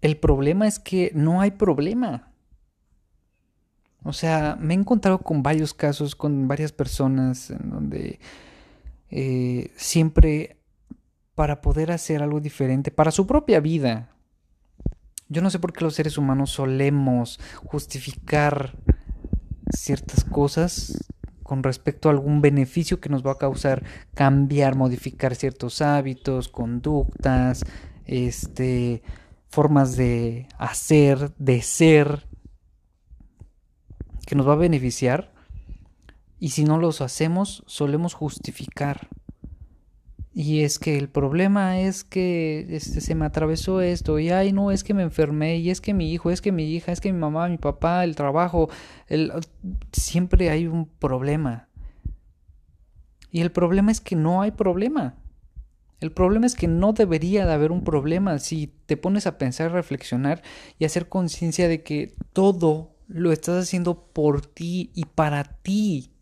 el problema es que no hay problema. O sea, me he encontrado con varios casos, con varias personas en donde eh, siempre para poder hacer algo diferente, para su propia vida. Yo no sé por qué los seres humanos solemos justificar ciertas cosas con respecto a algún beneficio que nos va a causar cambiar, modificar ciertos hábitos, conductas, este, formas de hacer, de ser, que nos va a beneficiar. Y si no los hacemos, solemos justificar. Y es que el problema es que este, se me atravesó esto, y ay, no, es que me enfermé, y es que mi hijo, es que mi hija, es que mi mamá, mi papá, el trabajo, siempre hay un problema. Y el problema es que no hay problema. El problema es que no debería de haber un problema. Si te pones a pensar, reflexionar y hacer conciencia de que todo lo estás haciendo por ti y para ti.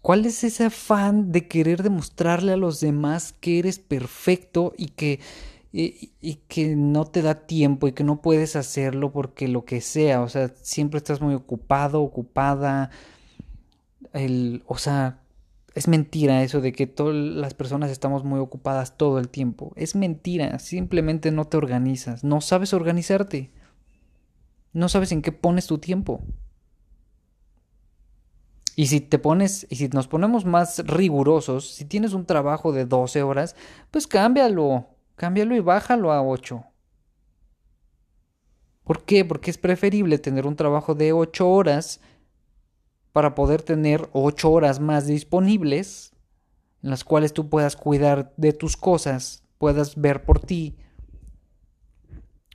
¿Cuál es ese afán de querer demostrarle a los demás que eres perfecto y que, y, que no te da tiempo y que no puedes hacerlo porque lo que sea, o sea, siempre estás muy ocupado, ocupada, el, o sea, es mentira eso de que todas las personas estamos muy ocupadas todo el tiempo. Es mentira, simplemente no te organizas, no sabes organizarte, no sabes en qué pones tu tiempo. Y si te pones, y si nos ponemos más rigurosos, si tienes un trabajo de 12 horas, pues cámbialo, cámbialo y bájalo a 8. ¿Por qué? Porque es preferible tener un trabajo de 8 horas para poder tener 8 horas más disponibles en las cuales tú puedas cuidar de tus cosas, puedas ver por ti,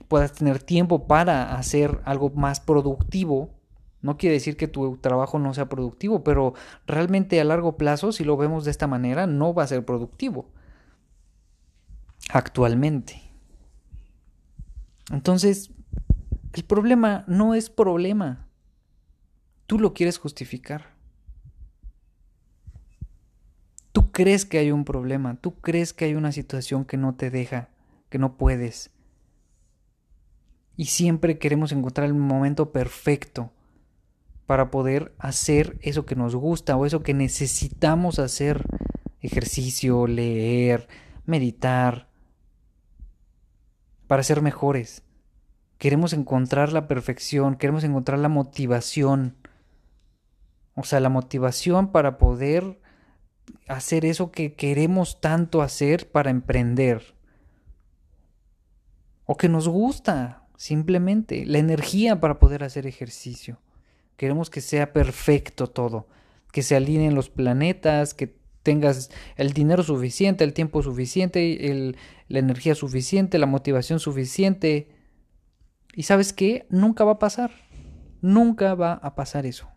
puedas tener tiempo para hacer algo más productivo no quiere decir que tu trabajo no sea productivo, pero realmente a largo plazo, si lo vemos de esta manera, no va a ser productivo. Actualmente. Entonces, el problema no es problema. Tú lo quieres justificar. Tú crees que hay un problema, tú crees que hay una situación que no te deja, que no puedes. Y siempre queremos encontrar el momento perfecto para poder hacer eso que nos gusta o eso que necesitamos hacer. Ejercicio, leer, meditar, para ser mejores. Queremos encontrar la perfección, queremos encontrar la motivación. O sea, la motivación para poder hacer eso que queremos tanto hacer para emprender. O que nos gusta, simplemente. La energía para poder hacer ejercicio. Queremos que sea perfecto todo, que se alineen los planetas, que tengas el dinero suficiente, el tiempo suficiente, la energía suficiente, la motivación suficiente. Y sabes qué? Nunca va a pasar. Nunca va a pasar eso.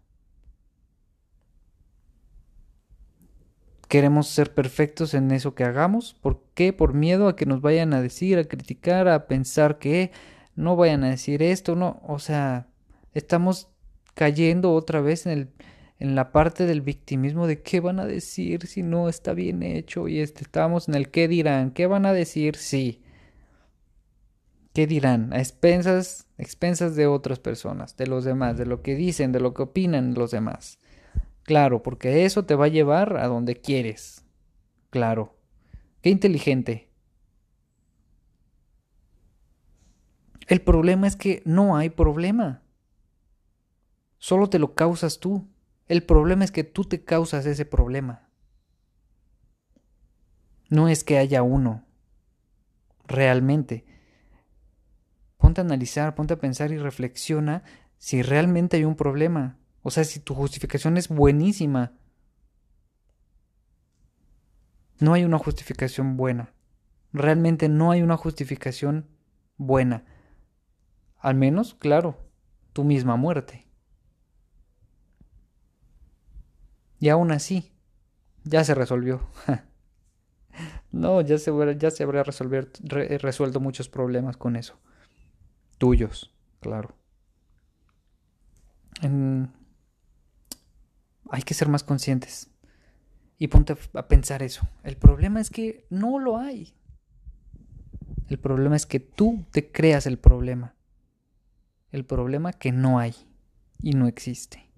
Queremos ser perfectos en eso que hagamos. ¿Por qué? Por miedo a que nos vayan a decir, a criticar, a pensar que no vayan a decir esto, no. O sea, estamos cayendo otra vez en, el, en la parte del victimismo de qué van a decir si no está bien hecho y este, estamos en el qué dirán, qué van a decir sí. ¿Qué dirán? A expensas, expensas de otras personas, de los demás, de lo que dicen, de lo que opinan los demás. Claro, porque eso te va a llevar a donde quieres. Claro. Qué inteligente. El problema es que no hay problema. Solo te lo causas tú. El problema es que tú te causas ese problema. No es que haya uno. Realmente. Ponte a analizar, ponte a pensar y reflexiona si realmente hay un problema. O sea, si tu justificación es buenísima. No hay una justificación buena. Realmente no hay una justificación buena. Al menos, claro, tu misma muerte. Y aún así, ya se resolvió. no, ya se, ya se habría resuelto muchos problemas con eso. Tuyos, claro. Hay que ser más conscientes. Y ponte a pensar eso. El problema es que no lo hay. El problema es que tú te creas el problema. El problema que no hay y no existe.